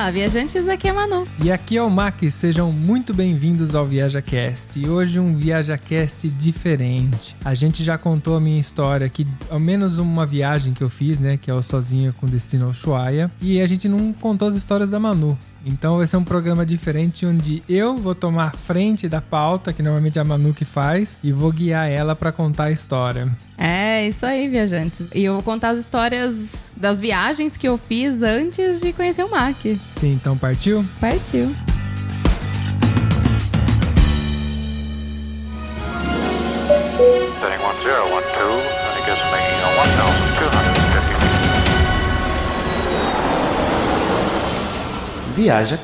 Olá, viajantes, aqui é Manu. E aqui é o Mac, sejam muito bem-vindos ao ViajaCast. E hoje um ViajaCast diferente. A gente já contou a minha história aqui, ao menos uma viagem que eu fiz, né, que é o Sozinho com Destino ao Ushuaia. E a gente não contou as histórias da Manu. Então vai ser um programa diferente onde eu vou tomar a frente da pauta, que normalmente é a Manu que faz, e vou guiar ela para contar a história. É, isso aí, viajantes. E eu vou contar as histórias das viagens que eu fiz antes de conhecer o Mac. Sim, então partiu? Partiu. Viaja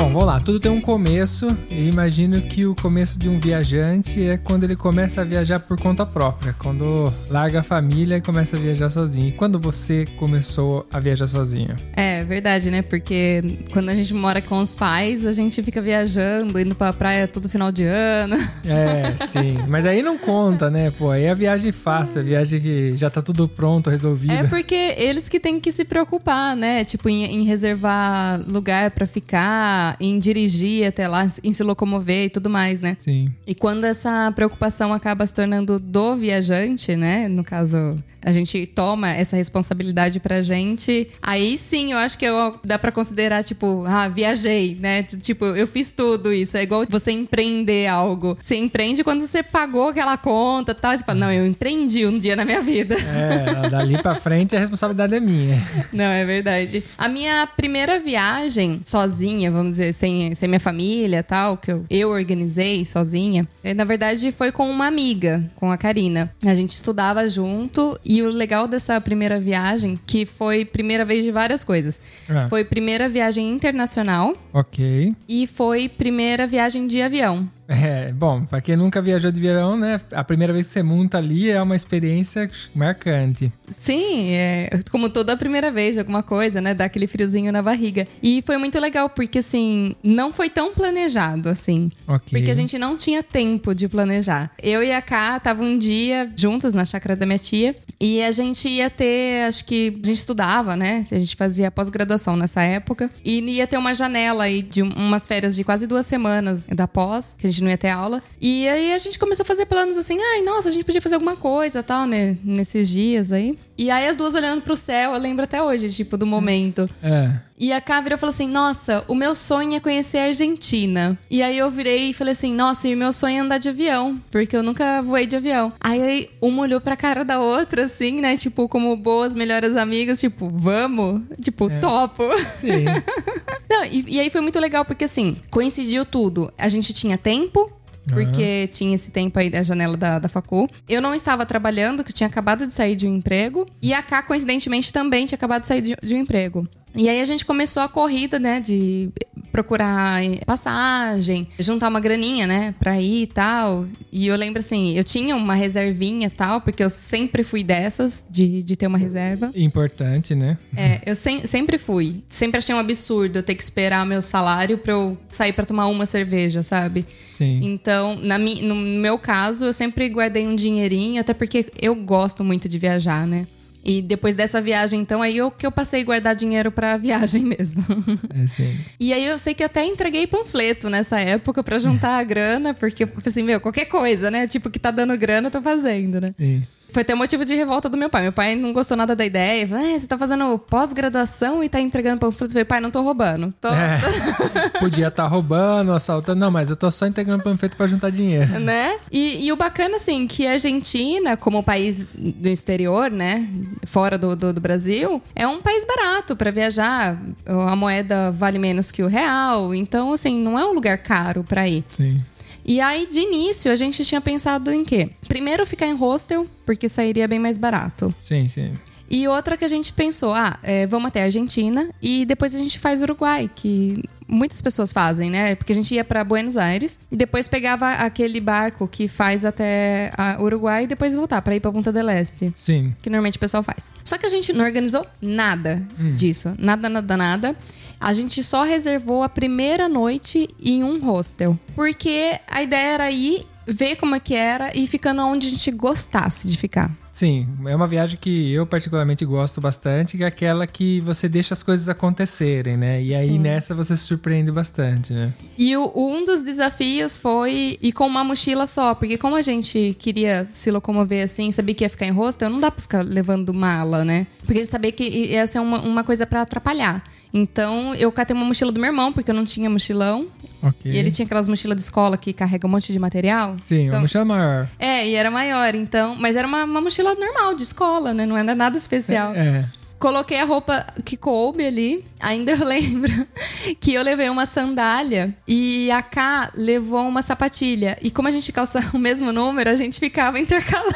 Bom, vamos lá, tudo tem um começo e imagino que o começo de um viajante é quando ele começa a viajar por conta própria, quando larga a família e começa a viajar sozinho. E quando você começou a viajar sozinho? É verdade, né? Porque quando a gente mora com os pais, a gente fica viajando, indo pra praia todo final de ano. É, sim. Mas aí não conta, né? Pô, aí é a viagem fácil, a viagem que já tá tudo pronto, resolvido. É porque eles que têm que se preocupar, né? Tipo, em, em reservar lugar pra ficar, em dirigir até lá, em se locomover e tudo mais, né? Sim. E quando essa preocupação acaba se tornando do viajante, né? No caso, a gente toma essa responsabilidade pra gente, aí sim eu acho que eu, dá pra considerar, tipo, ah, viajei, né? Tipo, eu fiz tudo isso. É igual você empreender algo. Você empreende quando você pagou aquela conta e tal. Você fala, não, eu empreendi um dia na minha vida. É, dali pra frente a responsabilidade é minha. Não, é verdade. A minha primeira viagem sozinha, vamos dizer, sem, sem minha família e tal, que eu, eu organizei sozinha, eh, na verdade foi com uma amiga, com a Karina. A gente estudava junto e o legal dessa primeira viagem, que foi primeira vez de várias coisas. Ah. Foi primeira viagem internacional Ok. e foi primeira viagem de avião. É, bom, pra quem nunca viajou de avião, né? A primeira vez que você monta ali é uma experiência marcante. Sim, é como toda a primeira vez de alguma coisa, né? Dá aquele friozinho na barriga. E foi muito legal, porque assim, não foi tão planejado assim. Ok. Porque a gente não tinha tempo de planejar. Eu e a Ká estavam um dia juntas na chácara da minha tia. E a gente ia ter, acho que a gente estudava, né? A gente fazia pós-graduação nessa época. E ia ter uma janela aí de um- umas férias de quase duas semanas da pós, que a gente não ia ter aula. E aí a gente começou a fazer planos assim, ai, nossa, a gente podia fazer alguma coisa tal, né? Nesses dias aí. E aí as duas olhando pro céu, eu lembro até hoje, tipo, do momento. É. E a Ká virou e falou assim: Nossa, o meu sonho é conhecer a Argentina. E aí eu virei e falei assim: Nossa, e o meu sonho é andar de avião, porque eu nunca voei de avião. Aí uma olhou pra cara da outra, assim, né? Tipo, como boas melhores amigas, tipo, vamos? Tipo, topo. Sim. Não, e, e aí foi muito legal, porque assim, coincidiu tudo. A gente tinha tempo. Porque tinha esse tempo aí da janela da, da facu. Eu não estava trabalhando, que eu tinha acabado de sair de um emprego. E a Ká, coincidentemente, também tinha acabado de sair de, de um emprego. E aí a gente começou a corrida, né? De procurar passagem, juntar uma graninha, né? Pra ir e tal. E eu lembro assim, eu tinha uma reservinha e tal, porque eu sempre fui dessas, de, de ter uma reserva. Importante, né? É, eu sem- sempre fui. Sempre achei um absurdo eu ter que esperar meu salário pra eu sair pra tomar uma cerveja, sabe? Sim. Então, na mi- no meu caso, eu sempre guardei um dinheirinho, até porque eu gosto muito de viajar, né? E depois dessa viagem, então, aí eu que eu passei a guardar dinheiro pra viagem mesmo. É sim. e aí eu sei que eu até entreguei panfleto nessa época pra juntar a grana, porque eu falei assim, meu, qualquer coisa, né? Tipo, que tá dando grana, eu tô fazendo, né? Sim. Foi até motivo de revolta do meu pai. Meu pai não gostou nada da ideia. Falou, "É, você tá fazendo pós-graduação e tá entregando panfleto. Eu falei, pai, não tô roubando. Tô, É. Podia estar roubando, assaltando. Não, mas eu tô só integrando panfleto pra juntar dinheiro. né? E, e o bacana, assim, que a Argentina, como país do exterior, né? Fora do, do, do Brasil, é um país barato pra viajar. A moeda vale menos que o real. Então, assim, não é um lugar caro pra ir. Sim. E aí, de início, a gente tinha pensado em quê? Primeiro, ficar em hostel, porque sairia bem mais barato. Sim, sim. E outra que a gente pensou, ah, é, vamos até a Argentina e depois a gente faz Uruguai, que muitas pessoas fazem, né? Porque a gente ia para Buenos Aires e depois pegava aquele barco que faz até Uruguai e depois voltar para ir para Punta del Este. Sim. Que normalmente o pessoal faz. Só que a gente não organizou nada disso. Nada, nada, nada. A gente só reservou a primeira noite em um hostel. Porque a ideia era ir ver como é que era e ficando onde a gente gostasse de ficar. Sim, é uma viagem que eu particularmente gosto bastante, que é aquela que você deixa as coisas acontecerem, né? E aí Sim. nessa você se surpreende bastante, né? E o- um dos desafios foi ir com uma mochila só, porque como a gente queria se locomover assim, sabia que ia ficar em hostel, não dá pra ficar levando mala, né? Porque a gente sabia que ia ser uma, uma coisa pra atrapalhar. Então eu catei uma mochila do meu irmão, porque eu não tinha mochilão. Ok. E ele tinha aquelas mochilas de escola que carrega um monte de material. Sim, então, uma mochila maior. É, e era maior, então. Mas era uma, uma mochila normal, de escola, né? Não era nada especial. É. Coloquei a roupa que coube ali. Ainda eu lembro que eu levei uma sandália e a K levou uma sapatilha. E como a gente calça o mesmo número, a gente ficava intercalando.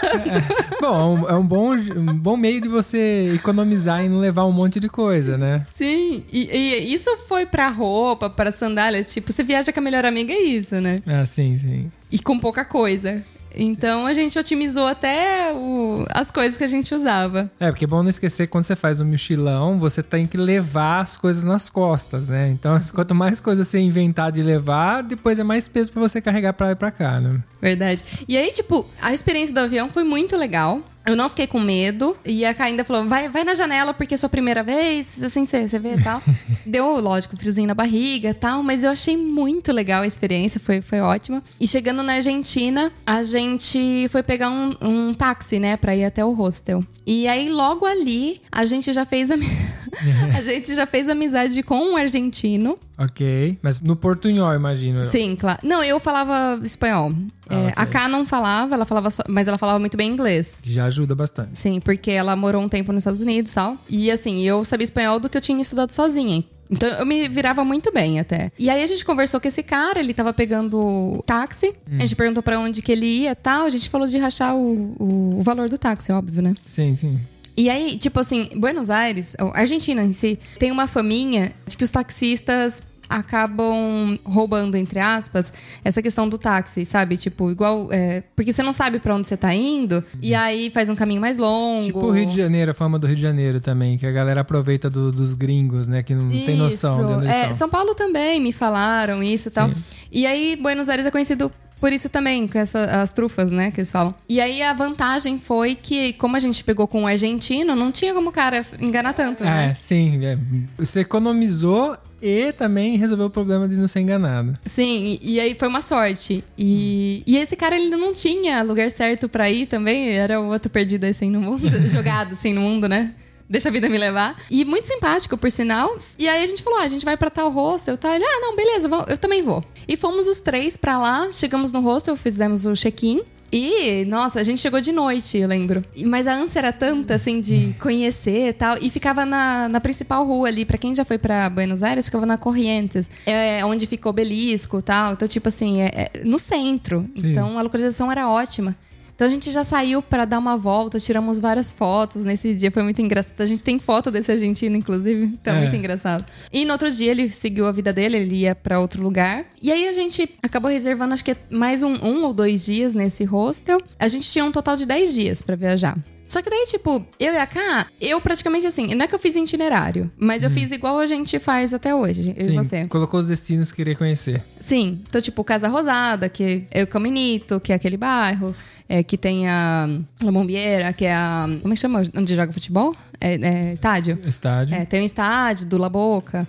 Bom, é um, é um bom, um bom meio de você economizar e não levar um monte de coisa, né? Sim, e, e isso foi pra roupa, pra sandália. Tipo, você viaja com a melhor amiga, é isso, né? Ah, sim, sim. E com pouca coisa. Então a gente otimizou até o- as coisas que a gente usava. É, porque é bom não esquecer que quando você faz um mochilão, você tem que levar as coisas nas costas, né? Então, quanto mais coisa você inventar de levar, depois é mais peso pra você carregar pra lá e pra cá, né? Verdade. E aí, tipo, a experiência do avião foi muito legal. Eu não fiquei com medo. E a Kai ainda falou: vai, vai na janela porque é sua primeira vez, assim você, você vê e tal. Deu, lógico, friozinho na barriga e tal, mas eu achei muito legal a experiência, foi, foi ótima. E chegando na Argentina, a gente foi pegar um, um táxi, né, pra ir até o hostel. E aí, logo ali, a gente já fez a, a gente já fez amizade com um argentino. Ok. Mas no portunhol, imagino. Sim, claro. Não, eu falava espanhol. Ah, É, ok. A Ká não falava, ela falava só, mas ela falava muito bem inglês. Já ajuda bastante. Sim, porque ela morou um tempo nos Estados Unidos e tal. E assim, eu sabia espanhol do que eu tinha estudado sozinha. Então eu me virava muito bem até. E aí a gente conversou com esse cara, ele tava pegando táxi. A gente perguntou pra onde que ele ia e tal. A gente falou de rachar o, o, o valor do táxi, óbvio, né? Sim, sim. E aí, tipo assim, Buenos Aires, Argentina em si, tem uma faminha de que os taxistas acabam roubando, entre aspas, essa questão do táxi, sabe? Tipo, igual. é, porque você não sabe pra onde você tá indo, e aí faz um caminho mais longo. Tipo o Rio de Janeiro, a fama do Rio de Janeiro também, que a galera aproveita do- dos gringos, né? Que não tem noção de Isso. É. São Paulo também me falaram isso e tal. Sim. E aí, Buenos Aires é conhecido por isso também, com essa, as trufas, né, que eles falam. E aí, a vantagem foi que, como a gente pegou com um argentino, não tinha como o cara enganar tanto, né? É, sim. é. Você economizou e também resolveu o problema de não ser enganado. Sim, e, e aí foi uma sorte. E, e esse cara, ele não tinha lugar certo pra ir também, era o outro perdido assim no mundo, jogado assim no mundo, né? Deixa a vida me levar. E muito simpático, por sinal. E aí a gente falou: ah, a gente vai pra tal hostel, tal. Ele, ah, não, beleza, eu também vou. E fomos os três pra lá, chegamos no hostel, fizemos o check-in. E, nossa, a gente chegou de noite, eu lembro. Mas a ânsia era tanta, assim, de conhecer e tal. E ficava na, na principal rua ali. Pra quem já foi pra Buenos Aires, ficava na Corrientes. É onde fica o obelisco e tal. Então, tipo assim, é, é no centro. Sim. Então, a localização era ótima. Então, a gente já saiu pra dar uma volta. Tiramos várias fotos nesse dia. Foi muito engraçado. A gente tem foto desse argentino, inclusive. Então, É. muito engraçado. E no outro dia, ele seguiu a vida dele. Ele ia pra outro lugar. E aí, a gente acabou reservando, acho que mais um, um ou dois dias nesse hostel. A gente tinha um total de 10 dias pra viajar. Só que daí, tipo, eu e a Ká, eu praticamente assim, não é que eu fiz itinerário, mas eu fiz igual a gente faz até hoje, eu Sim, e você. colocou os destinos que queria conhecer. Sim, então, tipo, Casa Rosada, que é o Caminito, que é aquele bairro, é, que tem a La Bombiera, que é a. Como é que chama? Onde joga futebol? É, é estádio? Estádio. É, tem o estádio do La Boca,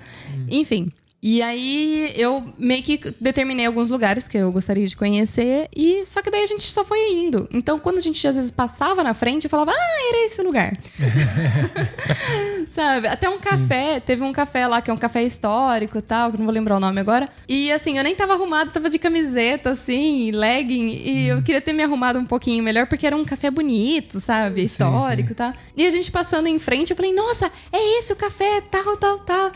enfim. E aí eu meio que determinei alguns lugares que eu gostaria de conhecer e só que daí a gente só foi indo. Então quando a gente às vezes passava na frente, eu falava: "Ah, era esse lugar". Sabe? Até um café, teve um café lá que é um café histórico e tal, que não vou lembrar o nome agora. E assim, eu nem tava arrumada, tava de camiseta assim, legging, e eu queria ter me arrumado um pouquinho melhor porque era um café bonito, sabe? Histórico e tal. E a gente passando em frente, eu falei: "Nossa, é esse o café, tal, tal, tal".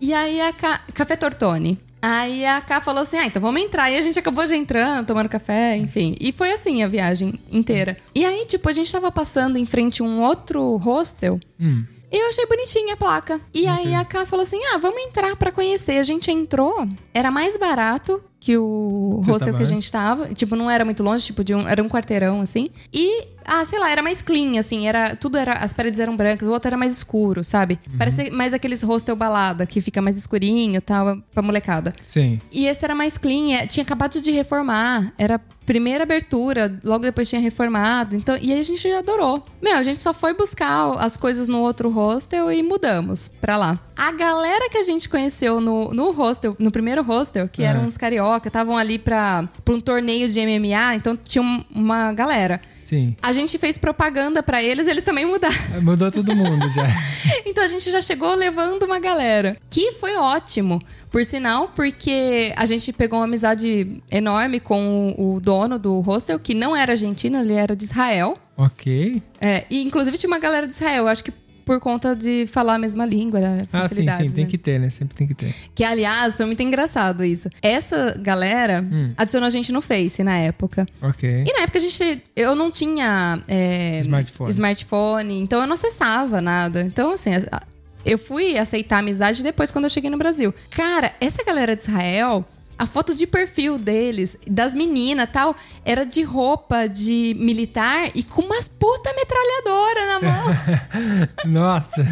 E aí a Ca... Café Tortoni. Aí a Ká falou assim: ah, então vamos entrar. E a gente acabou já entrando, tomando café, enfim. E foi assim a viagem inteira. E aí, tipo, a gente tava passando em frente a um outro hostel. Hum. E eu achei bonitinha a placa. E aí a Ká falou assim: ah, vamos entrar pra conhecer. A gente entrou, era mais barato que o Você hostel que a gente tava. Tipo, não era muito longe, tipo, de um, era um quarteirão assim. E Ah, sei lá, era mais clean, assim. Era, tudo era. As paredes eram brancas, o outro era mais escuro, sabe? Parece mais aqueles hostel balada, que fica mais escurinho e tal, pra molecada. Sim. E esse era mais clean, é, tinha acabado de reformar, era primeira abertura, logo depois tinha reformado. Então, e aí a gente adorou. Meu, a gente só foi buscar as coisas no outro hostel e mudamos pra lá. A galera que a gente conheceu no, no hostel, no primeiro hostel, que É. eram uns carioca, estavam ali pra, pra um torneio de MMA, então tinha um- uma galera. Sim. A gente fez propaganda pra eles, eles também mudaram. Mudou todo mundo já. Então a gente já chegou levando uma galera. Que foi ótimo, por sinal, porque a gente pegou uma amizade enorme com o o dono do hostel, que não era argentino, ele era de Israel. ok. É, e inclusive tinha uma galera de Israel, acho que por conta de falar a mesma língua, né? Ah, sim, sim. Tem né? que ter, né? Sempre tem que ter. Que, aliás, foi muito engraçado isso. Essa galera Hum. adicionou a gente no Face na época. Ok. E na época a gente. Eu não tinha. é, Smartphone. smartphone, então eu não acessava nada. Então, assim. Eu fui aceitar a amizade depois quando eu cheguei no Brasil. Cara, essa galera de Israel, a foto de perfil deles, das meninas tal, era de roupa de militar e com umas puta metralhadora na mão. Nossa.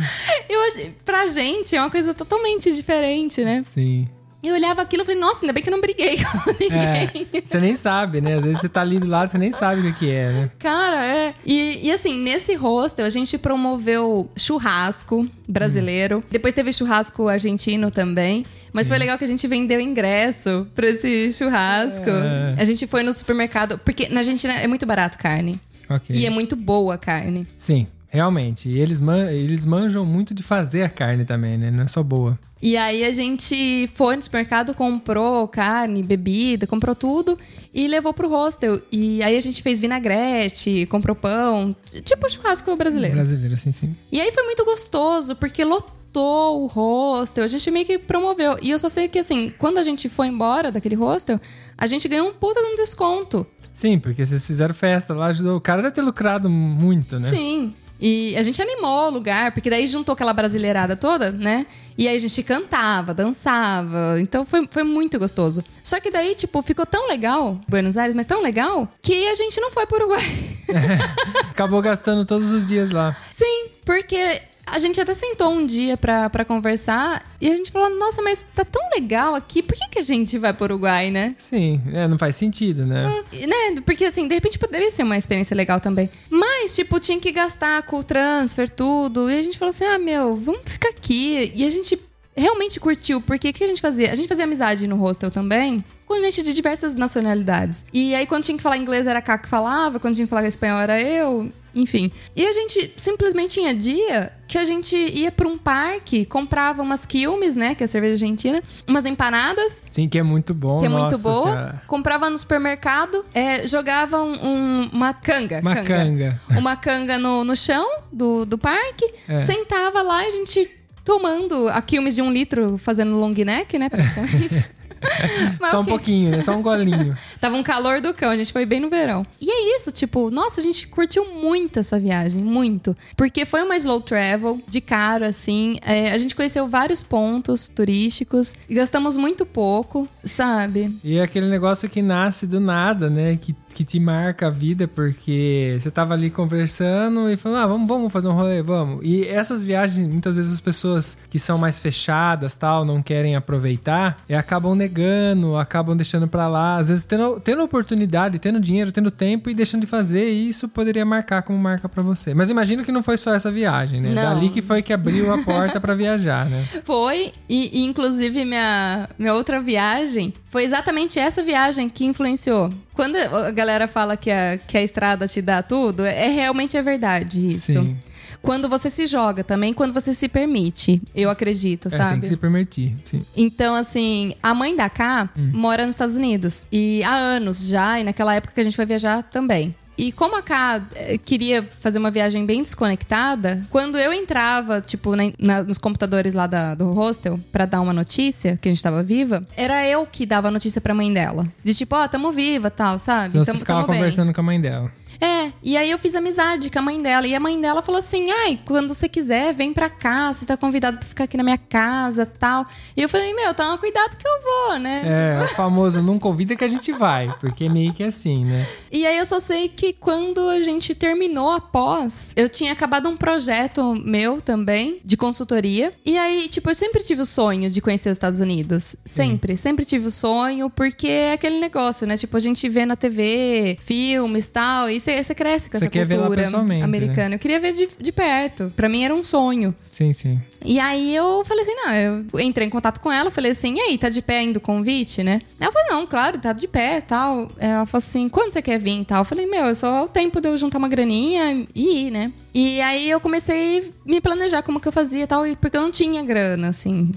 eu pra gente é uma coisa totalmente diferente, né? Sim. Eu olhava aquilo e falei, nossa, ainda bem que eu não briguei com ninguém. É, você nem sabe, né? Às vezes você tá ali do lado, você nem sabe o que é, né? Cara, é. E, e assim, nesse hostel a gente promoveu churrasco brasileiro. Depois teve churrasco argentino também. Mas foi legal que a gente vendeu ingresso pra esse churrasco. É. A gente foi no supermercado. Porque na Argentina é muito barato carne. Ok. E é muito boa a carne. Sim, realmente. E eles, man... eles manjam muito de fazer a carne também, né? Não é só boa. E aí a gente foi no supermercado, comprou carne, bebida, comprou tudo e levou pro hostel. E aí a gente fez vinagrete, comprou pão, tipo churrasco brasileiro. Brasileiro, sim, sim. E aí foi muito gostoso, porque lotou o hostel, a gente meio que promoveu. E eu só sei que, assim, quando a gente foi embora daquele hostel, a gente ganhou um puta de um desconto. Sim, porque vocês fizeram festa lá, ajudou. O cara deve ter lucrado muito, né? Sim. E a gente animou o lugar, porque daí juntou aquela brasileirada toda, né? E aí a gente cantava, dançava. Então foi, foi muito gostoso. Só que daí, tipo, ficou tão legal, Buenos Aires, mas tão legal, que a gente não foi pro Uruguai. Acabou gastando todos os dias lá. Sim, porque a gente até sentou um dia pra, pra conversar e a gente falou: nossa, mas tá tão legal aqui, por que, que a gente vai pro Uruguai, né? Sim, é, não faz sentido, né? E, né? Porque assim, de repente poderia ser uma experiência legal também. Mas, tipo, tinha que gastar com o transfer, tudo. E a gente falou assim: ah, meu, vamos ficar aqui. E a gente realmente curtiu, porque o que a gente fazia? A gente fazia amizade no hostel também. Com gente de diversas nacionalidades. E aí, quando tinha que falar inglês, era a Cá que falava. Quando tinha que falar espanhol, era eu. Enfim. E a gente simplesmente tinha dia que a gente ia pra um parque, comprava umas quilmes, né? Que é a cerveja argentina. Umas empanadas Sim, que é muito bom. que é muito boa. Senhora. Comprava no supermercado, é, jogava um- um- uma canga. Uma canga. Uma canga no, no chão do, do parque, É. sentava lá e a gente tomando a quilmes de um litro, fazendo long neck, né, praticamente. Mas Só um ok. pouquinho, né? Só um golinho. Tava um calor do cão, a gente foi bem no verão. E é isso, tipo, nossa, a gente curtiu muito essa viagem, muito. Porque foi uma slow travel, de cara, assim. É, a gente conheceu vários pontos turísticos e gastamos muito pouco, sabe? E é aquele negócio que nasce do nada, né? Que, que te marca a vida, porque você tava ali conversando e falando, ah, vamos, vamos fazer um rolê, vamos. E essas viagens, muitas vezes as pessoas que são mais fechadas, tal, não querem aproveitar, e acabam negando, acabam deixando pra lá. Às vezes tendo, tendo oportunidade, tendo dinheiro, tendo tempo e deixando de fazer, e isso poderia marcar como marca pra você. Mas imagino que não foi só essa viagem, né? Não. Dali que foi que abriu a porta pra viajar, né? Foi, e, e, inclusive minha, minha outra viagem foi exatamente essa viagem que influenciou. Quando a galera fala que a, que a estrada te dá tudo, é realmente é verdade isso. Sim. Quando você se joga também, quando você se permite, eu acredito, É, sabe? tem que se permitir, sim. Então, assim, a mãe da Cá Hum. mora nos Estados Unidos. E há anos já, e naquela época que a gente foi viajar também. E como a Cá eh, queria fazer uma viagem bem desconectada, quando eu entrava, tipo, na- na- nos computadores lá da- do hostel pra dar uma notícia que a gente tava viva, era eu que dava a notícia pra mãe dela. De tipo, ó, tamo viva tal, sabe? Então você ficava tamo bem. conversando com a mãe dela. É, e aí eu fiz amizade com a mãe dela. E a mãe dela falou assim: ai, quando você quiser, vem pra cá, você tá convidado pra ficar aqui na minha casa tal. E eu falei, meu, toma cuidado que eu vou, né? É, o famoso não convida que a gente vai, porque meio que é assim, né? E aí eu só sei que quando a gente terminou a pós, eu tinha acabado um projeto meu também, de consultoria. E aí, tipo, eu sempre tive o sonho de conhecer os Estados Unidos. Sempre, sempre tive o sonho, porque é aquele negócio, né? Tipo, a gente vê na TV, filmes e tal, e você cresce com Você essa cultura né? americana. Eu queria ver de, de perto. Pra mim era um sonho. Sim, sim. E aí eu falei assim, não, eu entrei em contato com ela, falei assim, e aí, tá de pé ainda o convite, né? Ela falou, não, claro, tá de pé tal. Ela falou assim, quando você quer vir e tal? Eu falei, meu, é só o tempo de eu juntar uma graninha e ir, né? E aí eu comecei a me planejar como que eu fazia e tal, porque eu não tinha grana, assim.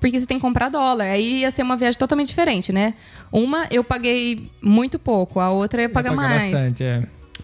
Porque você tem que comprar dólar. Aí ia ser uma viagem totalmente diferente, né? Uma eu paguei muito pouco, a outra eu ia pagar Paga mais. bastante, é.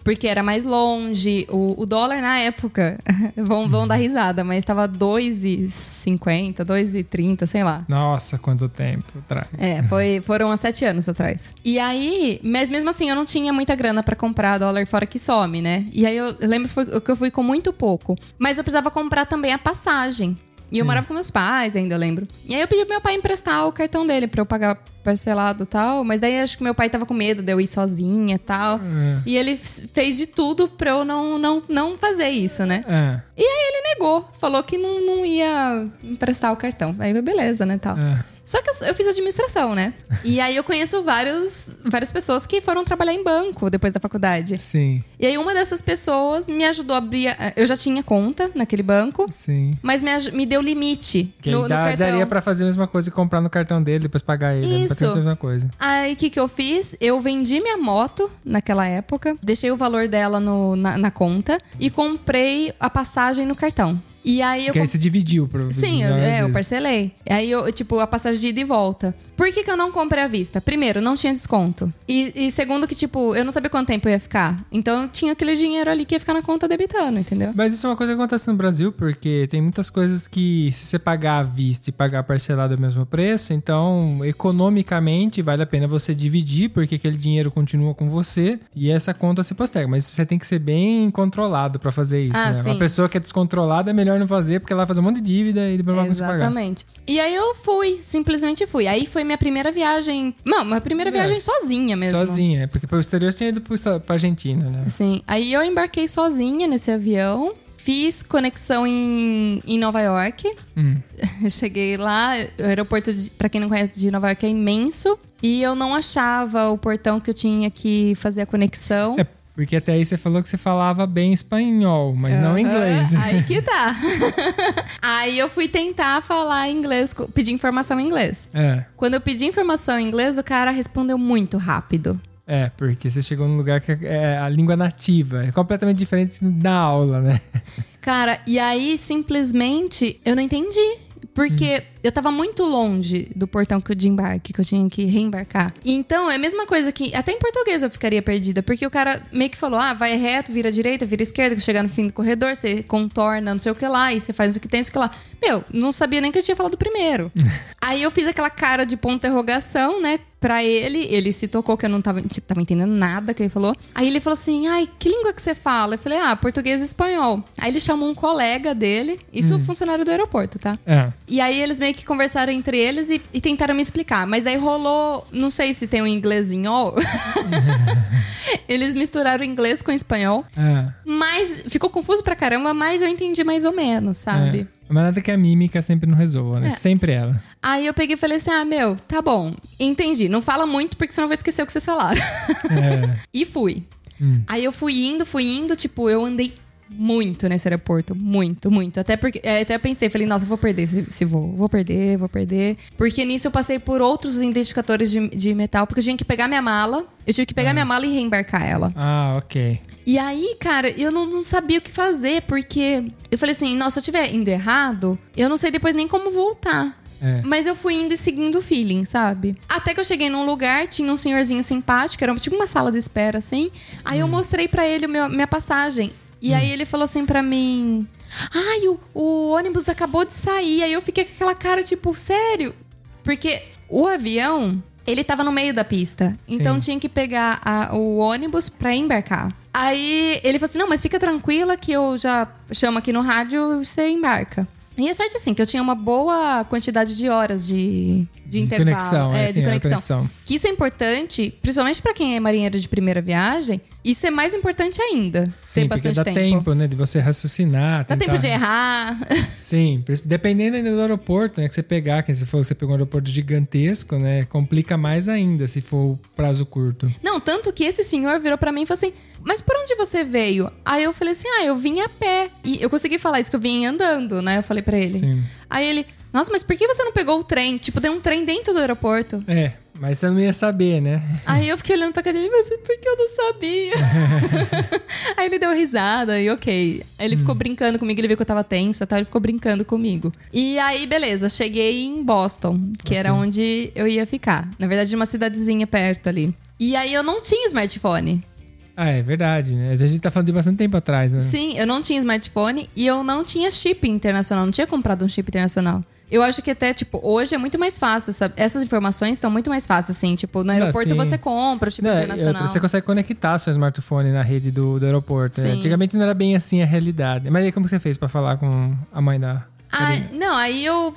Porque era mais longe. O, o dólar na época, vão, vão dar risada, mas tava 2,50, 2,30, sei lá. Nossa, quanto tempo atrás. É, foi, foram há sete anos atrás. E aí, mas mesmo assim, eu não tinha muita grana pra comprar dólar fora que some, né? E aí eu, lembro que eu fui com muito pouco. Mas eu precisava comprar também a passagem. E eu morava com meus pais ainda, eu lembro. E aí eu pedi pro meu pai emprestar o cartão dele pra eu pagar parcelado e tal. Mas daí acho que meu pai tava com medo de eu ir sozinha e tal. E ele fez de tudo pra eu não, não, não fazer isso, né? É, E aí ele negou, falou que não, não ia emprestar o cartão. Aí beleza, né, tal. é. Só que eu, eu fiz administração, né? E aí eu conheço vários, várias pessoas que foram trabalhar em banco depois da faculdade. Sim, E aí uma dessas pessoas me ajudou a abrir. Eu já tinha conta naquele banco, sim. mas me, me deu limite Que no, aí no dá- cartão. daria pra fazer a mesma coisa e comprar no cartão dele, depois pagar ele. né? Isso. a mesma coisa. Aí o que, que eu fiz? Eu vendi minha moto naquela época, deixei o valor dela no- na, na conta e comprei a passagem no cartão. E aí eu Porque aí você dividiu pro Sim, eu, várias é, eu parcelei. Aí eu, tipo, a passagem de ida e volta. Por que, que eu não comprei à vista? Primeiro, não tinha desconto. E, e segundo, que, tipo, eu não sabia quanto tempo eu ia ficar. Então tinha aquele dinheiro ali que ia ficar na conta debitando, entendeu? Mas isso é uma coisa que acontece no Brasil, porque tem muitas coisas que, se você pagar à vista e pagar parcelado é o mesmo preço, então, economicamente, vale a pena você dividir, porque aquele dinheiro continua com você e essa conta se posterga. Mas você tem que ser bem controlado pra fazer isso. Ah, né? Uma pessoa que é descontrolada é melhor não fazer, porque ela vai fazer um monte de dívida e depois vai conseguir pagar. Exatamente. E aí eu fui, simplesmente fui. Aí foi minha primeira viagem. Não, minha primeira É. viagem sozinha mesmo. Sozinha, porque pro exterior você tinha ido pra Argentina, né? Sim. Aí eu embarquei sozinha nesse avião. Fiz conexão em, em Nova York. Hum. Cheguei lá, o aeroporto, de, pra quem não conhece, de Nova York é imenso. E eu não achava o portão que eu tinha que fazer a conexão. É, porque até aí você falou que você falava bem espanhol, mas não Aham, inglês. Aí que tá. aí eu fui tentar falar inglês, pedir informação em inglês. É. Quando eu pedi informação em inglês, o cara respondeu muito rápido. É, porque você chegou num lugar que é a língua nativa. É completamente diferente da aula, né? Cara, e aí simplesmente eu não entendi. Porque eu tava muito longe do portão que eu de embarque, que eu tinha que reembarcar. Então, é a mesma coisa que. Até em português eu ficaria perdida. Porque o cara meio que falou: ah, vai reto, vira direita, vira esquerda, que chegar no fim do corredor, você contorna, não sei o que lá, e você faz o que tem, não sei o que lá. Meu, não sabia nem que eu tinha falado primeiro. Aí eu fiz aquela cara de ponto interrogação, né? Pra ele, ele se tocou que eu não tava, tava entendendo nada que ele falou. Aí ele falou assim: ai, que língua que você fala? Eu falei: ah, português e espanhol. Aí ele chamou um colega dele, isso funcionário do aeroporto, tá? É. E aí eles meio que conversaram entre eles e, e tentaram me explicar. Mas daí rolou, não sei se tem um inglesinhol. eles misturaram inglês com espanhol. É. Mas ficou confuso pra caramba, mas eu entendi mais ou menos, sabe? é. Mas nada que a mímica sempre não resolva, né? É. Sempre ela. Aí eu peguei e falei assim: ah, meu, tá bom, entendi. Não fala muito porque senão eu vou esquecer o que vocês falaram. É. e fui. Hum. Aí eu fui indo, fui indo, tipo, eu andei muito nesse aeroporto. Muito, muito. Até porque é, até pensei, falei, nossa, eu vou perder esse, esse voo. Vou perder, vou perder. Porque nisso eu passei por outros identificadores de, de metal, porque eu tinha que pegar minha mala. Eu tive que pegar minha mala e reembarcar ela. Ah, ok. E aí, cara, eu não, não sabia o que fazer, porque eu falei assim, nossa, se eu tiver indo errado, eu não sei depois nem como voltar. É. Mas eu fui indo e seguindo o feeling, sabe? Até que eu cheguei num lugar, tinha um senhorzinho simpático, era tipo uma sala de espera, assim. Aí eu mostrei pra ele meu, minha passagem. E aí ele falou assim pra mim: Ai, o, o ônibus acabou de sair. Aí eu fiquei com aquela cara, tipo, sério? Porque o avião, ele tava no meio da pista. Então Sim. tinha que pegar a- o ônibus pra embarcar. Aí ele falou assim: não, mas fica tranquila que eu já chamo aqui no rádio e você embarca. E é sorte assim, que eu tinha uma boa quantidade de horas de, de, De intervalo. conexão, é, é, de era conexão. conexão. Que isso é importante, principalmente pra quem é marinheiro de primeira viagem, isso é mais importante ainda. Sim, ter bastante dá tempo. tempo, né? De você raciocinar. Dá tentar- tempo de errar. Sim, dependendo ainda do aeroporto, né? Que você pegar, que você for, você pegou um aeroporto gigantesco, né? Complica mais ainda se for o prazo curto. Não, tanto que esse senhor virou pra mim e falou assim: Mas por onde você veio? Aí eu falei assim: Ah, eu vim a pé. E eu consegui falar isso, que eu vim andando, né? Eu falei pra ele. Sim. Aí ele: Nossa, mas por que você não pegou o trem? Tipo, tem um trem dentro do aeroporto. É, mas você não ia saber, né? Aí eu fiquei olhando pra cadeira, mas por que eu não sabia? Aí ele deu risada e ok. Aí ele ficou brincando comigo, ele viu que eu tava tensa, tá? Ele ficou brincando comigo. E aí, beleza, cheguei em Boston, que era onde eu ia ficar. Na verdade, uma cidadezinha perto ali. E aí eu não tinha smartphone. Ah, é verdade, né? A gente tá falando de bastante tempo atrás, né? Sim, eu não tinha smartphone e eu não tinha chip internacional, não tinha comprado um chip internacional. Eu acho que até, tipo, hoje é muito mais fácil, sabe? Essas informações estão muito mais fáceis, assim. Tipo, no aeroporto sim. você compra o chip Não, internacional. eu- você consegue conectar seu smartphone na rede do, do aeroporto. né? Sim. Antigamente não era bem assim a realidade. Mas aí como você fez pra falar com a mãe da. Ah, não, aí eu.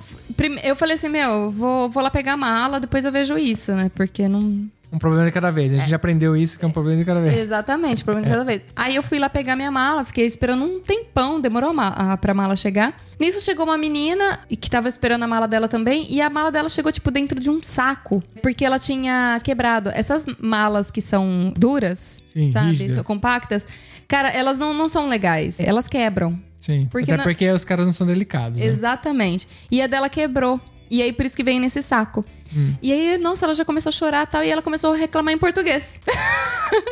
Eu falei assim, meu, vou, vou lá pegar a mala, depois eu vejo isso, né? Porque não. Um problema de cada vez. A gente já aprendeu isso, que é um problema de cada vez. Exatamente, problema de cada vez. Aí eu fui lá pegar minha mala, fiquei esperando um tempão, demorou a, a, pra mala chegar. Nisso chegou uma menina e que tava esperando a mala dela também, e a mala dela chegou, tipo, dentro de um saco, porque ela tinha quebrado. Essas malas que são duras, Sim, sabe? São compactas, cara, elas não, não são legais. Elas quebram. Sim. Porque Até na- porque os caras não são delicados. né? Exatamente. E a dela quebrou. E aí, por isso que veio nesse saco. E aí, nossa, ela já começou a chorar e tal. E ela começou a reclamar em português.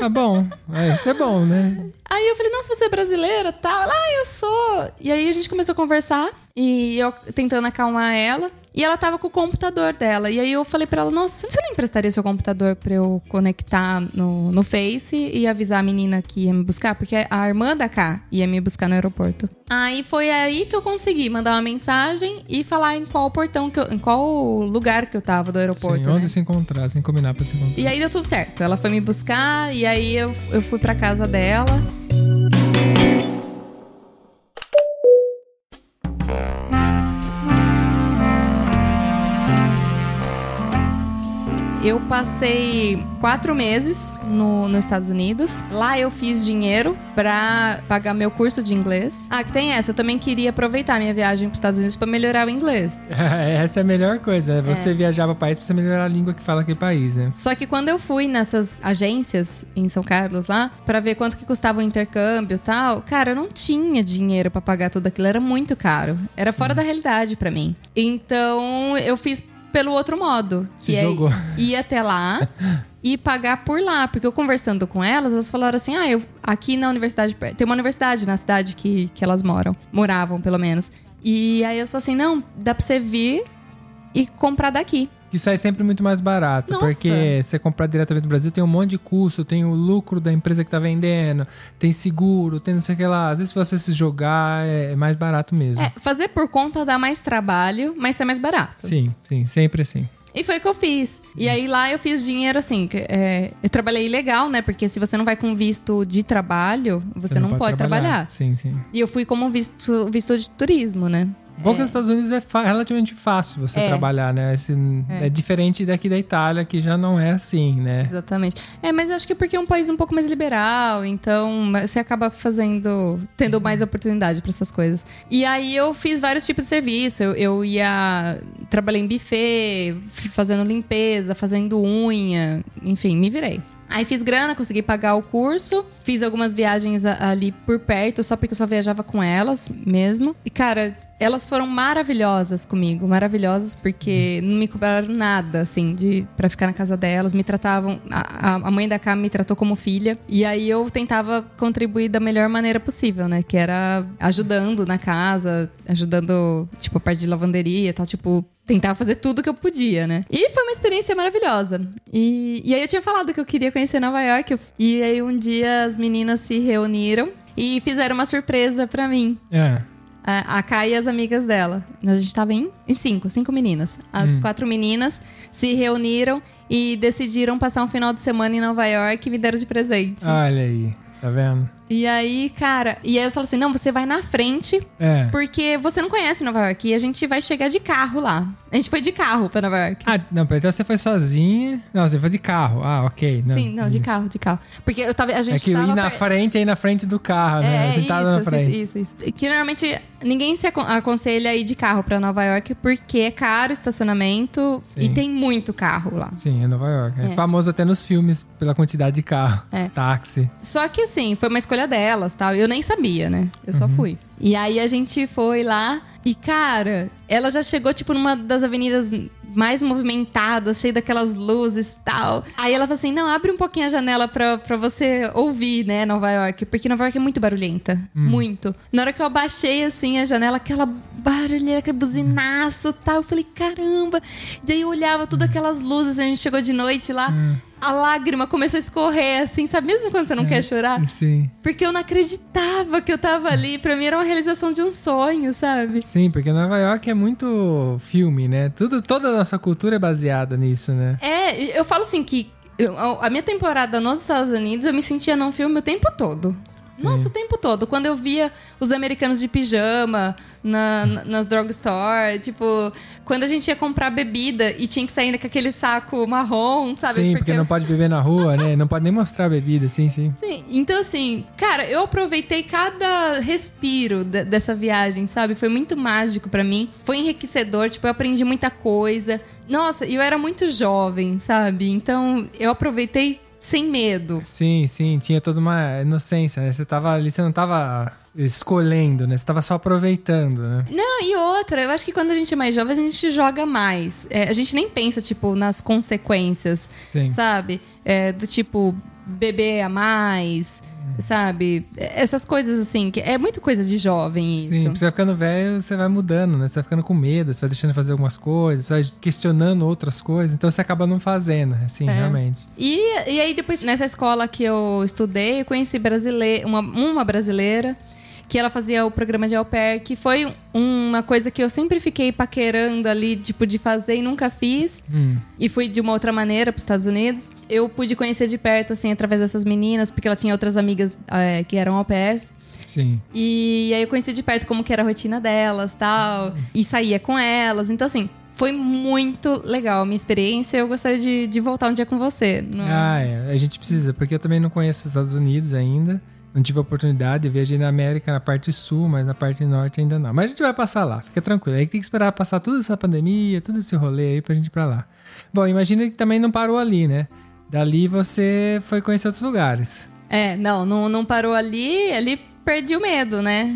Ah, bom. É, isso é bom, né? Aí eu falei, nossa, você é brasileira tal? Ela, ah, eu sou. E aí a gente começou a conversar. E eu tentando acalmar ela. E ela tava com o computador dela. E aí eu falei pra ela, nossa, você não emprestaria seu computador pra eu conectar no, no Face e avisar a menina que ia me buscar? Porque a irmã da K ia me buscar no aeroporto. Aí foi aí que eu consegui mandar uma mensagem e falar em qual portão, que eu, em qual lugar que eu tava do aeroporto. Sim, onde né? se encontrar, se combinar pra se encontrar. E aí deu tudo certo. Ela foi me buscar e aí eu, eu fui pra casa dela. Eu passei quatro meses no, nos Estados Unidos. Lá eu fiz dinheiro pra pagar meu curso de inglês. Ah, que tem essa. Eu também queria aproveitar minha viagem pros Estados Unidos pra melhorar o inglês. Essa é a melhor coisa, é você viajar para país pra você melhorar a língua que fala aquele país, né? Só que quando eu fui nessas agências em São Carlos lá, pra ver quanto que custava o intercâmbio e tal, cara, eu não tinha dinheiro pra pagar tudo aquilo, era muito caro. Era fora da realidade pra mim. Então, eu fiz pelo outro modo. Se que é jogou. ir até lá e pagar por lá. Porque eu conversando com elas, elas falaram assim: ah, eu aqui na universidade. Tem uma universidade na cidade que, que elas moram. Moravam, pelo menos. E aí eu falei assim: não, dá pra você vir e comprar daqui. Que sai sempre muito mais barato, Nossa. porque você comprar diretamente no Brasil tem um monte de custo, tem o lucro da empresa que tá vendendo, tem seguro, tem não sei o que lá. Às vezes se você se jogar é mais barato mesmo. É, fazer por conta dá mais trabalho, mas é mais barato. Sim, sim, sempre assim. E foi o que eu fiz. E aí lá eu fiz dinheiro assim. é, eu trabalhei legal, né? Porque se você não vai com visto de trabalho, você, não, pode, trabalhar. Sim, sim. E eu fui como visto, visto de turismo, né? Bom que nos Estados Unidos é relativamente fácil você É. trabalhar, né? Esse- é. diferente daqui da Itália, que já não é assim, né? Exatamente. É, mas eu acho que porque é um país um pouco mais liberal, então você acaba fazendo, tendo mais oportunidade para essas coisas. E aí eu fiz vários tipos de serviço. Eu, eu ia. Trabalhei em buffet, fazendo limpeza, fazendo unha, enfim, me virei. Aí fiz grana, consegui pagar o curso, fiz algumas viagens ali por perto, só porque eu só viajava com elas mesmo. E, cara, elas foram maravilhosas comigo, maravilhosas, porque não me cobraram nada, assim, de para ficar na casa delas. Me tratavam. A, a- mãe da Cá me tratou como filha. E aí eu tentava contribuir da melhor maneira possível, né? Que era ajudando na casa, ajudando, tipo, a parte de lavanderia tal, tipo, tentar fazer tudo que eu podia, né? E foi uma experiência maravilhosa. E, e aí eu tinha falado que eu queria conhecer Nova York. E aí um dia as meninas se reuniram e fizeram uma surpresa pra mim. É. A, a Kai e as amigas dela. A gente tava em, em cinco, cinco meninas. As quatro meninas se reuniram e decidiram passar um final de semana em Nova York e me deram de presente. Olha aí. Tá vendo? E aí, cara, e aí eu falo assim: não, você vai na frente, É. porque você não conhece Nova York e a gente vai chegar de carro lá. A gente foi de carro pra Nova York. Ah, não, então você foi sozinha. Não, você foi de carro. Ah, ok. Não. Sim, não, de carro, de carro. Porque eu tava, a gente É que tava ir na per- frente é ir na frente do carro, né? É, você isso, na frente. isso, isso, isso. Que normalmente ninguém se acon- aconselha a ir de carro pra Nova York porque é caro o estacionamento Sim. e tem muito carro lá. Sim, é Nova York. É. É. famoso até nos filmes pela quantidade de carro. É. Táxi. Só que assim, foi uma escolha delas, tal. Eu nem sabia, né? Eu Uhum. só fui. E aí a gente foi lá e, cara, ela já chegou, tipo, numa das avenidas mais movimentadas, cheia daquelas luzes e tal. Aí ela falou assim: não, abre um pouquinho a janela pra, pra você ouvir, né, Nova York. Porque Nova York é muito barulhenta. Muito. Na hora que eu abaixei, assim, a janela, aquela barulheira, aquele buzinaço e tal. Eu falei, caramba. E daí eu olhava todas aquelas luzes, a gente chegou de noite lá. A lágrima começou a escorrer, assim, sabe? Mesmo quando você não quer chorar. Sim. Porque eu não acreditava que eu tava ali. Pra mim era uma realização de um sonho, sabe? Sim, porque Nova York é muito filme, né? Tudo, toda a nossa cultura é baseada nisso, né? É, eu falo assim que eu- a minha temporada nos Estados Unidos eu me sentia num filme o tempo todo. Nossa, o tempo todo. Quando eu via os americanos de pijama na, na- nas drugstore, tipo, quando a gente ia comprar bebida e tinha que sair com aquele saco marrom, sabe? sim, porque, não pode beber na rua, né? Não pode nem mostrar bebida, sim, sim. Sim, então assim, cara, eu aproveitei cada respiro de- dessa viagem, sabe? Foi muito mágico pra mim. Foi enriquecedor, tipo, eu aprendi muita coisa. Nossa, e eu era muito jovem, sabe? Então eu aproveitei sem medo. Sim, sim, tinha toda uma inocência, né? Você tava ali, você não tava escolhendo, né? Você tava só aproveitando, né? Não, e outra, eu acho que quando a gente é mais jovem, a gente joga mais. É, a gente nem pensa, tipo, nas consequências, Sim. sabe? É, do tipo, beber a mais, sabe? Essas coisas assim, que é muito coisa de jovem isso. Sim, você vai ficando velho, você vai mudando, né? Você vai ficando com medo, você vai deixando de fazer algumas coisas, você vai questionando outras coisas, então você acaba não fazendo, assim, É. realmente. E, e aí, depois, nessa escola que eu estudei, eu conheci brasileira, uma, uma brasileira que ela fazia o programa de au pair, que foi uma coisa que eu sempre fiquei paquerando ali, tipo, de fazer e nunca fiz. Hum, E fui de uma outra maneira para os Estados Unidos. Eu pude conhecer de perto, assim, através dessas meninas, porque ela tinha outras amigas eh, que eram au pairs. sim. E aí eu conheci de perto como que era a rotina delas tal. E saía com elas. Então, assim, foi muito legal a minha experiência. Eu gostaria de, de voltar um dia com você. Não- Ah, é. A gente precisa, porque eu também não conheço os Estados Unidos ainda. Não tive a oportunidade, eu viajei na América, na parte sul, mas na parte norte ainda não. Mas a gente vai passar lá, fica tranquilo. Aí tem que esperar passar toda essa pandemia, todo esse rolê aí pra gente ir pra lá. Bom, imagina que também não parou ali, né? Dali você foi conhecer outros lugares. É, não, não, não parou ali, ali perdi o medo, né?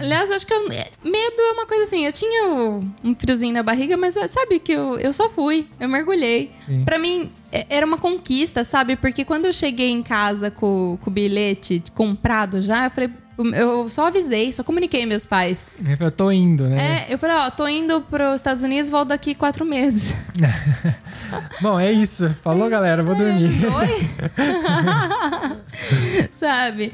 Aliás, acho que eu- medo é uma coisa assim, eu tinha um friozinho na barriga, mas sabe que eu, eu só fui, eu mergulhei. Pra mim, era uma conquista, sabe? Porque quando eu cheguei em casa com, com o bilhete comprado já, eu falei, eu só avisei, só comuniquei meus pais. Eu tô indo, né? É, eu falei, ó, tô indo pros Estados Unidos, volto daqui quatro meses. Bom, é isso. Falou, galera, vou dormir. Oi? Sabe?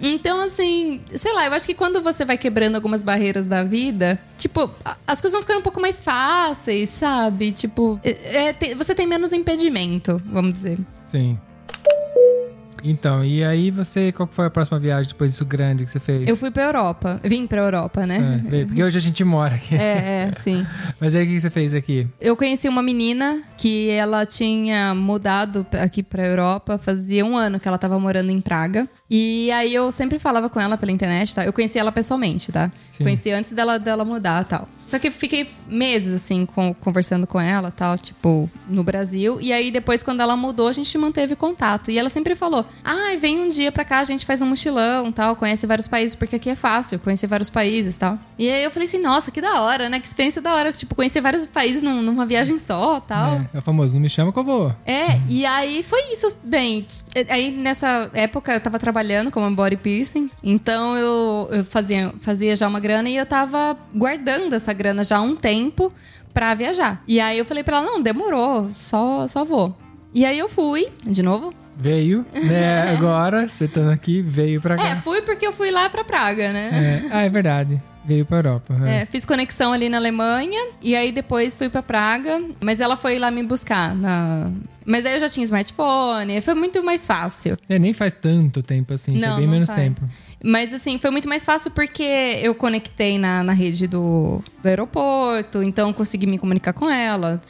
Então, assim, sei lá, eu acho que quando você vai quebrando algumas barreiras da vida, tipo, as coisas vão ficando um pouco mais fáceis, sabe? Tipo, é- é, tem- você tem menos impedimento, vamos dizer. Sim. Então, e aí você, qual foi a próxima viagem depois disso grande que você fez? Eu fui pra Europa, vim pra Europa, É, né? veio, porque hoje a gente mora aqui. É, é, sim. Mas aí o que você fez aqui? Eu conheci uma menina que ela tinha mudado aqui pra Europa, fazia um ano que ela tava morando em Praga. E aí eu sempre falava com ela pela internet, tá? Eu conheci ela pessoalmente, tá? Sim. Conheci antes dela, dela mudar tal. Só que fiquei meses, assim, com- conversando com ela, tal, tipo, no Brasil. E aí depois, quando ela mudou, a gente manteve contato. E ela sempre falou: ai, vem um dia pra cá, a gente faz um mochilão, tal, conhece vários países, porque aqui é fácil, conhecer vários países, tal. E aí eu falei assim, nossa, que da hora, né? Que experiência da hora, tipo, conhecer vários países num- numa viagem só, tal. É, é o famoso, não me chama que eu vou. É, e aí foi isso. Bem, aí nessa época eu tava trabalhando como body piercing, então eu, eu fazia, fazia já uma grana e eu tava guardando essa grana já há um tempo pra viajar. E aí eu falei pra ela: não, demorou, só, só vou. E aí eu fui, de novo. Veio, né? Agora, você estando aqui, veio pra É, cá. fui porque eu fui lá pra Praga, né? É. Ah, é verdade. Veio pra Europa. é. É, fiz conexão ali na Alemanha e aí depois fui pra Praga, mas ela foi lá me buscar. Na... Mas aí eu já tinha smartphone, foi muito mais fácil. É, nem faz tanto tempo assim, Não, foi bem menos faz. tempo. Mas assim, foi muito mais fácil porque eu conectei na, na rede do, do aeroporto, então consegui me comunicar com ela.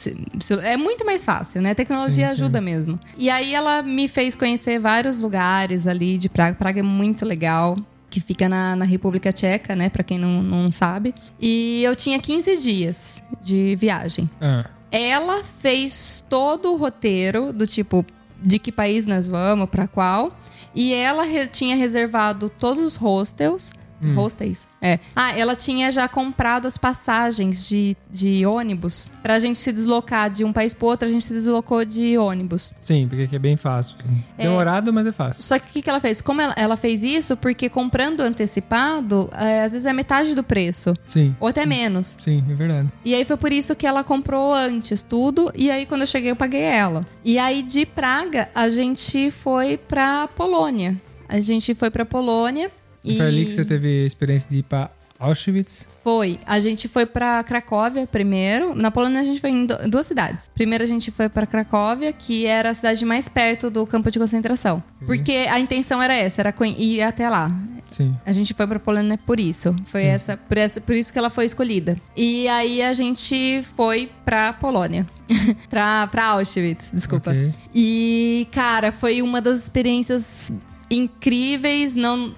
É muito mais fácil, né? A tecnologia Sim, sim. ajuda mesmo. E aí ela me fez conhecer vários lugares ali de Praga. Praga é muito legal. Que fica na, na República Tcheca, né? Pra quem não, não sabe. E eu tinha 15 dias de viagem. Ah, Ela fez todo o roteiro do tipo de que país nós vamos, pra qual. E ela re- tinha reservado todos os hostels. Hostels? É. Ah, ela tinha já comprado as passagens de, de ônibus. Pra gente se deslocar de um país pro outro, a gente se deslocou de ônibus. sim, porque aqui é bem fácil. Demorado, mas é fácil. Só que o que, que ela fez? Como ela, ela fez isso? Porque comprando antecipado, é, às vezes é metade do preço. Sim, Ou até menos. sim, é verdade. E aí foi por isso que ela comprou antes tudo. E aí quando eu cheguei eu paguei ela. E aí de Praga a gente foi pra Polônia. A gente foi pra Polônia. E foi ali que você teve a experiência de ir pra Auschwitz. Foi. A gente foi pra Cracóvia primeiro. Na Polônia a gente foi em du- duas cidades. Primeiro a gente foi pra Cracóvia, que era a cidade mais perto do campo de concentração. Porque a intenção era essa, era ir até lá. Sim. A gente foi pra Polônia por isso. Foi essa por, essa, por isso que ela foi escolhida. E aí a gente foi pra Polônia. pra, pra Auschwitz, desculpa. Ok. E, cara, foi uma das experiências incríveis, não.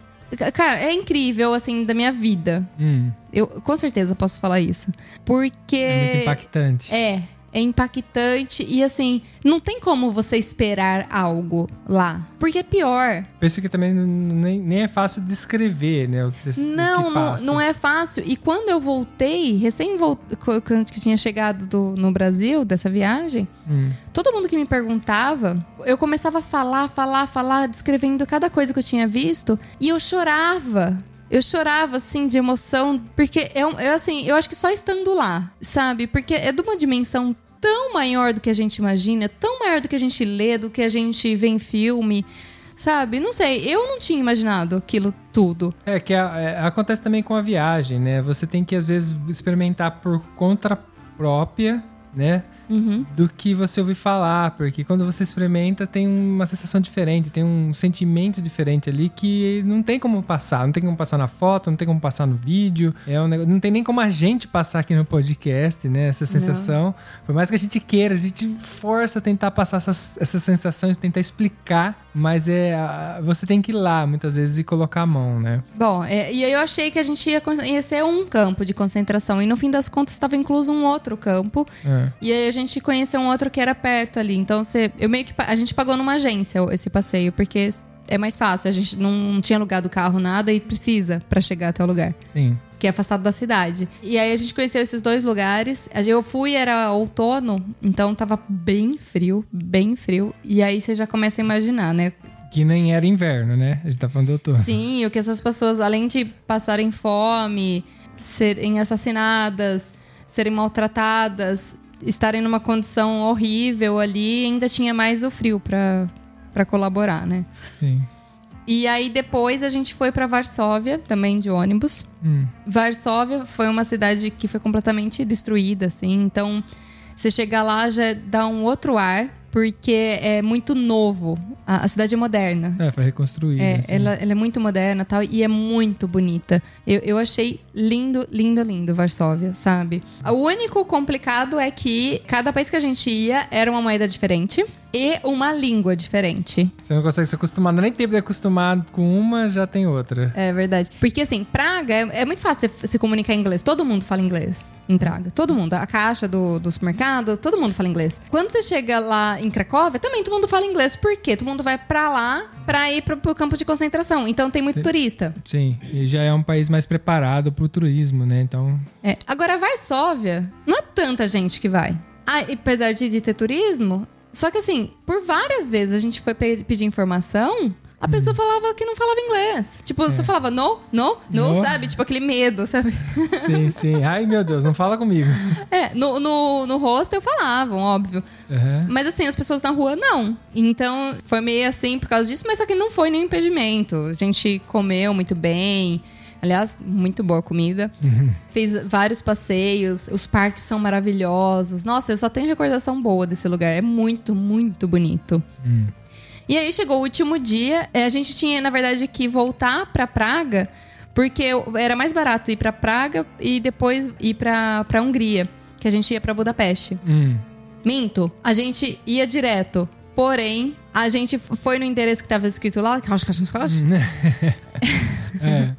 Cara, é incrível, assim, da minha vida. Hum, Eu com certeza posso falar isso. Porque. é muito impactante. É, é impactante e assim, não tem como você esperar algo lá. Porque é pior. Penso que também nem, nem é fácil descrever, né? O que você Não, que não, não é fácil. E quando eu voltei, recém voltei, quando eu tinha chegado do- no Brasil, dessa viagem, Hum, todo mundo que me perguntava, eu começava a falar, falar, falar, descrevendo cada coisa que eu tinha visto, e eu chorava. Eu chorava, assim, de emoção, porque é, um- é assim, eu acho que só estando lá, sabe? Porque é de uma dimensão tão maior do que a gente imagina, tão maior do que a gente lê, do que a gente vê em filme, sabe? Não sei, eu não tinha imaginado aquilo tudo. É que é, acontece também com a viagem, né? Você tem que às vezes experimentar por conta própria, né? Uhum. Do que você ouvir falar, porque quando você experimenta tem uma sensação diferente, tem um sentimento diferente ali que não tem como passar, não tem como passar na foto, não tem como passar no vídeo, é um negócio, não tem nem como a gente passar aqui no podcast, né? Essa sensação, por mais que a gente queira, a gente força a tentar passar essas, essas sensações, tentar explicar, mas é você tem que ir lá muitas vezes e colocar a mão, né? Bom, é, e aí eu achei que a gente ia conhecer um campo de concentração. E no fim das contas estava incluso um outro campo. É. E aí a gente conheceu um outro que era perto ali. Então você, eu meio que a gente pagou numa agência esse passeio, porque é mais fácil. A gente não tinha alugado carro nada e precisa para chegar até o lugar, Sim. que é afastado da cidade. E aí a gente conheceu esses dois lugares. Eu fui era outono, então tava bem frio, bem frio. E aí você já começa a imaginar, né? Que nem era inverno, né? A gente tá falando do outono. Sim, o que essas pessoas, além de passarem fome, serem assassinadas, serem maltratadas, estarem numa condição horrível ali, ainda tinha mais o frio pra colaborar, né? Sim. E aí depois a gente foi pra Varsóvia, também de ônibus. Hum. Varsóvia foi uma cidade que foi completamente destruída, assim. Então, você chegar lá já dá um outro ar, porque é muito novo. A, a cidade é moderna. É, foi reconstruído. É, assim. ela, ela é muito moderna tal, e é muito bonita. Eu, eu achei lindo, lindo, lindo Varsóvia, sabe? O único complicado é que cada país que a gente ia era uma moeda diferente e uma língua diferente. Você não consegue se acostumar, não dá nem tempo de acostumar com uma, já tem outra. É verdade. Porque assim, Praga é, é muito fácil se, se comunicar em inglês. Todo mundo fala inglês em Praga. Todo mundo. A caixa do, do supermercado, todo mundo fala inglês. Quando você chega lá em Cracóvia, também todo mundo fala inglês. Por quê? Todo mundo vai pra lá pra ir pro, pro campo de concentração. Então tem muito turista. Sim, e já é um país mais preparado pro turismo, né? Então, É. Agora, Varsóvia, não é tanta gente que vai. Ah, apesar de, de ter turismo, só que assim, por várias vezes a gente foi pe- pedir informação, a pessoa falava que não falava inglês. Tipo, você falava no, no, no, No. sabe? Tipo aquele medo, sabe? sim, sim. Ai, meu Deus, não fala comigo. É, no, no, no hostel falavam, óbvio. Aham. Mas assim, as pessoas na rua não. Então foi meio assim por causa disso, mas só que não foi nenhum impedimento. A gente comeu muito bem, Aliás, muito boa comida. Fez vários passeios, os parques são maravilhosos. Nossa, eu só tenho recordação boa desse lugar. É muito, muito bonito. E aí chegou o último dia, eh, a gente tinha, na verdade, que voltar pra Praga, porque era mais barato ir pra Praga e depois ir pra, pra Hungria, que a gente ia pra Budapeste. Hum. Minto, a gente ia direto. Porém, a gente foi no endereço que tava escrito lá. É,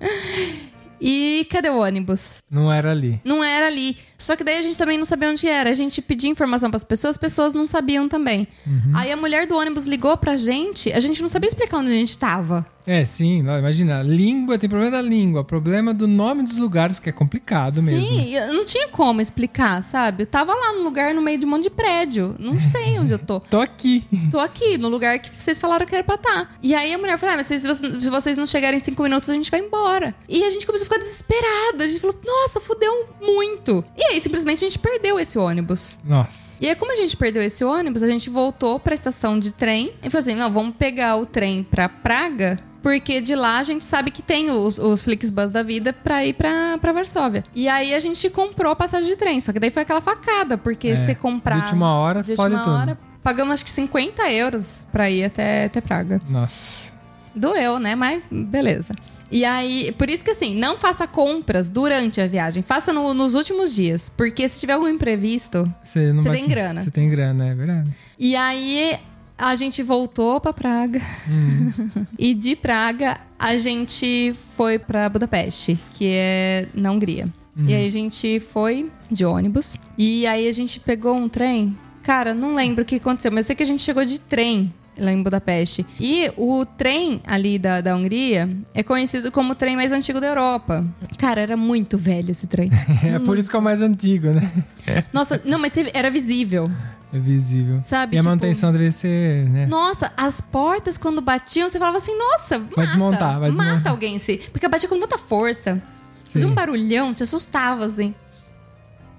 E cadê o ônibus? não era ali. Não era ali. Só que daí a gente também não sabia onde era. A gente pedia informação pras pessoas, as pessoas não sabiam também. Aí a mulher do ônibus ligou pra gente, a gente não sabia explicar onde a gente tava. É, sim, não, imagina, língua, tem problema da língua, problema do nome dos lugares, que é complicado mesmo. Sim, eu não tinha como explicar, sabe? Eu tava lá num lugar no meio de um monte de prédio. Não sei onde eu tô. Tô aqui. Tô aqui, no lugar que vocês falaram que era pra estar. E aí a mulher falou: ah, mas se, se vocês- se vocês não chegarem em cinco minutos, a gente vai embora. E a gente começou a ficar desesperada. A gente falou: nossa, fudeu muito. E aí, simplesmente, a gente perdeu esse ônibus. Nossa. E aí, como a gente perdeu esse ônibus, a gente voltou pra estação de trem e falou assim: não, vamos pegar o trem pra Praga. Porque de lá a gente sabe que tem os, os Flixbus da vida pra ir pra, pra Varsóvia. E aí a gente comprou a passagem de trem. Só que daí foi aquela facada, porque É, você comprar. de última hora, de última tudo. hora, pagamos acho que 50 euros pra ir até, até Praga. Nossa. Doeu, né? Mas beleza. E aí, por isso que assim, não faça compras durante a viagem, faça no- nos últimos dias. Porque se tiver algum imprevisto. Você, não Você vai- tem grana. Você tem grana, é verdade. E aí a gente voltou pra Praga. Hum. e de Praga a gente foi pra Budapeste, que é na Hungria. Hum. E aí a gente foi de ônibus. E aí a gente pegou um trem. Cara, não lembro o que aconteceu, mas eu sei que a gente chegou de trem lá em Budapeste. E o trem ali da, da Hungria é conhecido como o trem mais antigo da Europa. Cara, era muito velho esse trem. É por isso que é o mais antigo, né? Nossa, não, mas era visível. É visível. Sabe, E a tipo- manutenção deve ser, né? Nossa, as portas quando batiam, você falava assim, nossa, mata, desmontar, vai desmontar. mata alguém assim. Porque batia com tanta força. Fazia Sim. um barulhão, te assustava, assim.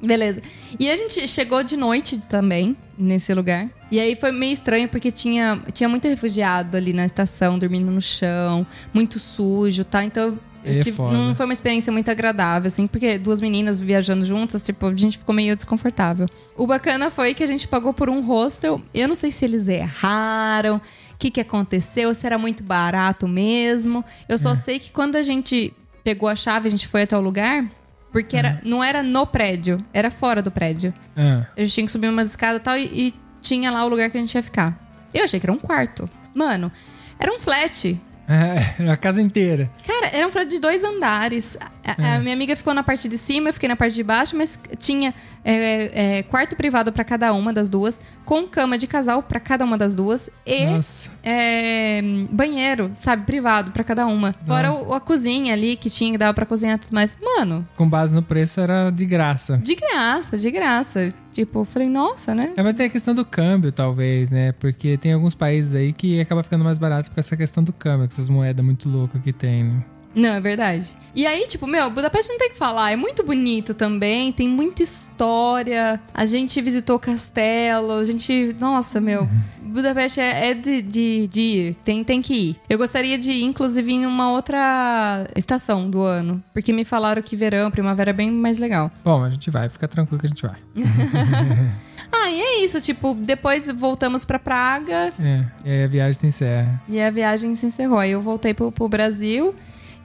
Beleza. E a gente chegou de noite também, nesse lugar. E aí foi meio estranho, porque tinha, tinha muito refugiado ali na estação, dormindo no chão, muito sujo, tá? Então... é foda. não foi uma experiência muito agradável, assim, porque duas meninas viajando juntas, tipo, a gente ficou meio desconfortável. O bacana foi que a gente pagou por um hostel. Eu não sei se eles erraram, o que, que aconteceu, se era muito barato mesmo. Eu É. só sei que quando a gente pegou a chave, a gente foi até o lugar, porque era, não era no prédio, era fora do prédio. Ah, A gente tinha que subir umas escadas e tal, e, e tinha lá o lugar que a gente ia ficar. Eu achei que era um quarto. Mano, era um flat. É, a casa inteira. Cara, era um flat de dois andares. A, a minha amiga ficou na parte de cima, eu fiquei na parte de baixo, mas tinha é, é, quarto privado pra cada uma das duas, com cama de casal pra cada uma das duas e Nossa. é, banheiro, sabe, privado pra cada uma. Fora o- a cozinha ali que tinha, que dava pra cozinhar e tudo mais. Mano, Com base no preço era de graça. de graça, de graça. Tipo, eu falei, nossa, né? É, mas tem a questão do câmbio, talvez, né? Porque tem alguns países aí que acaba ficando mais barato com essa questão do câmbio, com essas moedas muito loucas que tem, né? Não, é verdade. E aí, tipo, meu, Budapeste não tem que falar. É muito bonito também, tem muita história. A gente visitou castelo, a gente. Nossa, meu. Budapeste é, é de, de, de ir. Tem, tem que ir. Eu gostaria de ir, inclusive, em uma outra estação do ano. Porque me falaram que verão, primavera é bem mais legal. Bom, a gente vai, fica tranquilo que a gente vai. Ah, e é isso. Tipo, depois voltamos pra Praga É, e aí a viagem se encerra. e a viagem se encerrou. Aí eu voltei pro, pro Brasil.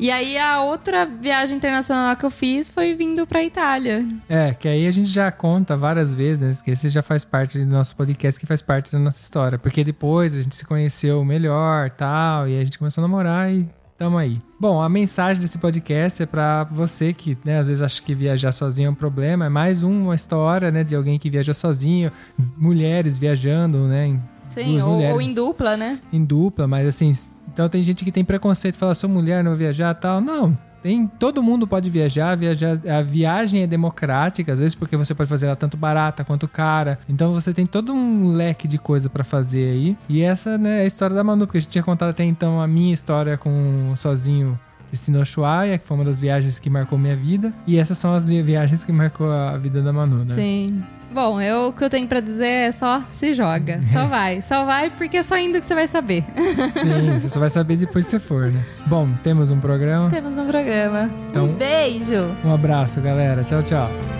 E aí a outra viagem internacional que eu fiz foi vindo pra Itália. É, que aí a gente já conta várias vezes, né? Que esse já faz parte do nosso podcast, que faz parte da nossa história. Porque depois a gente se conheceu melhor tal, e a gente começou a namorar e tamo aí. Bom, a mensagem desse podcast é pra você que, né, às vezes acha que viajar sozinho é um problema. É mais uma história, né, de alguém que viaja sozinho, mulheres viajando, né? Sim, ou, mulheres ou em dupla, né? em dupla, mas assim, então tem gente que tem preconceito, fala, sou mulher, não vou viajar tal. Não, tem, todo mundo pode viajar, viajar, a viagem é democrática, às vezes porque você pode fazer ela tanto barata quanto cara. Então você tem todo um leque de coisa pra fazer aí. E essa, né, é a história da Manu, porque a gente tinha contado até então a minha história com sozinho Destino Ushuaia, que foi uma das viagens que marcou minha vida. E essas são as vi- viagens que marcou a vida da Manu, né? Sim. Bom, eu, o que eu tenho pra dizer é só se joga. Só vai. Só vai porque é só indo que você vai saber. Sim, você só vai saber depois que você for, né? Bom, temos um programa. Temos um programa. Então- Um beijo. Um abraço, galera. Tchau, tchau.